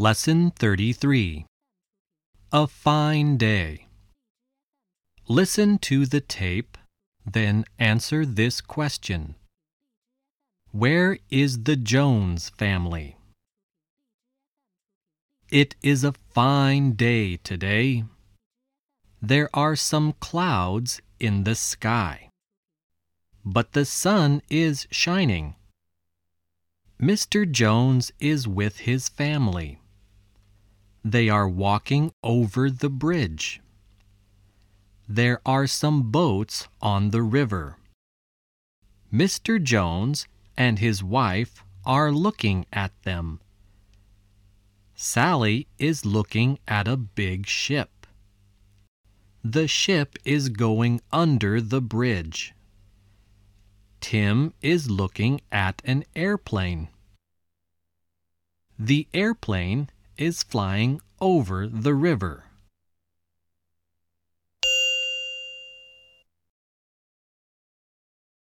Lesson 33 A Fine Day. Listen to the tape, then answer this question Where is the Jones family? It is a fine day today. There are some clouds in the sky, but the sun is shining. Mr. Jones is with his family. They are walking over the bridge. There are some boats on the river. Mr. Jones and his wife are looking at them. Sally is looking at a big ship. The ship is going under the bridge. Tim is looking at an airplane. The airplane is flying over the river.